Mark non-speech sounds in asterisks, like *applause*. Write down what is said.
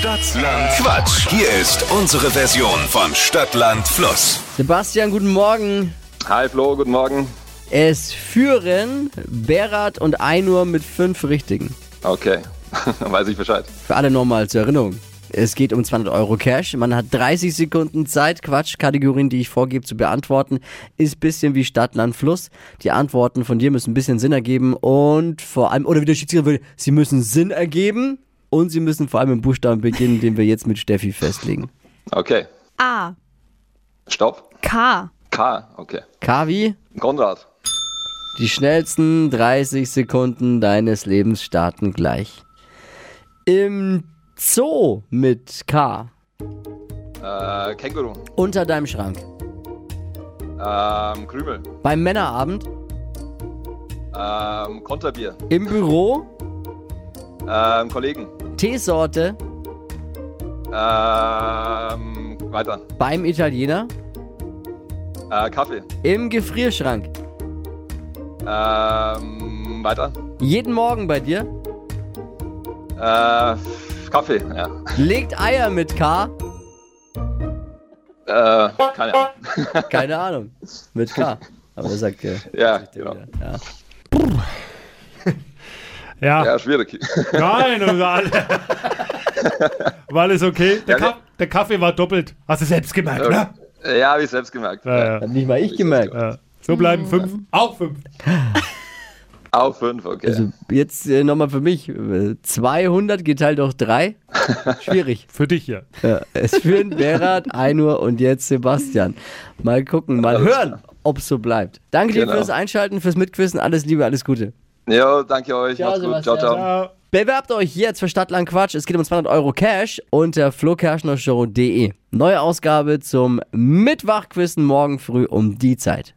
Stadtland Quatsch. Hier ist unsere Version von Stadtland Fluss. Sebastian, guten Morgen. Hi Flo, guten Morgen. Es führen Berat und Einur mit fünf Richtigen. Okay, dann *laughs* weiß ich Bescheid. Für alle nochmal zur Erinnerung. Es geht um 200 Euro Cash. Man hat 30 Sekunden Zeit, Quatschkategorien, die ich vorgebe, zu beantworten. Ist ein bisschen wie Stadt, Land, Fluss. Die Antworten von dir müssen ein bisschen Sinn ergeben und vor allem, oder wie der Schiedsrichter will, sie müssen Sinn ergeben und sie müssen vor allem im Buchstaben beginnen, den wir jetzt mit Steffi festlegen. Okay, A. stopp. K. K, okay. Kavi, Konrad. die schnellsten 30 Sekunden deines Lebens starten gleich. Im Zoo mit K. Äh, Känguru. Unter deinem Schrank. Ähm, Krümel. Beim Männerabend. Ähm, Konterbier. Im Büro. Ähm, Kollegen. Teesorte. Ähm, weiter. Beim Italiener. Äh, Kaffee. Im Gefrierschrank. Ähm, weiter. Jeden Morgen bei dir. Äh, Kaffee, ja. Legt Eier mit K. Äh, keine Ahnung. *laughs* Keine Ahnung. Mit K. Aber er sagt ja. ja, genau. *laughs* ja. Ja, Ja, schwierig. *laughs* nein, war, alle, *laughs* war alles okay. Der, Ja, Kaff, der Kaffee war doppelt. Hast du selbst gemerkt, ne? ja, habe ich selbst gemerkt. Ja, ja, Hat nicht mal ich gemerkt. ja. So bleiben fünf. Auch fünf. *laughs* Auf fünf, okay. Also jetzt äh, nochmal für mich. Äh, 200 geteilt durch 3. Schwierig. Für dich hier. Ja, es führen Berat, Einur und jetzt Sebastian. Mal gucken, mal hören, ob es so bleibt. Danke dir Genau. fürs Einschalten, fürs Mitquissen. Alles Liebe, alles Gute. Jo, danke euch. Ciao, Macht's gut. Ciao, ciao. Ja. Bewerbt euch jetzt für Stadtland Quatsch. Es geht um 200 Euro Cash unter flokerschnershow.de. Neue Ausgabe zum Mittwochquissen morgen früh um die Zeit.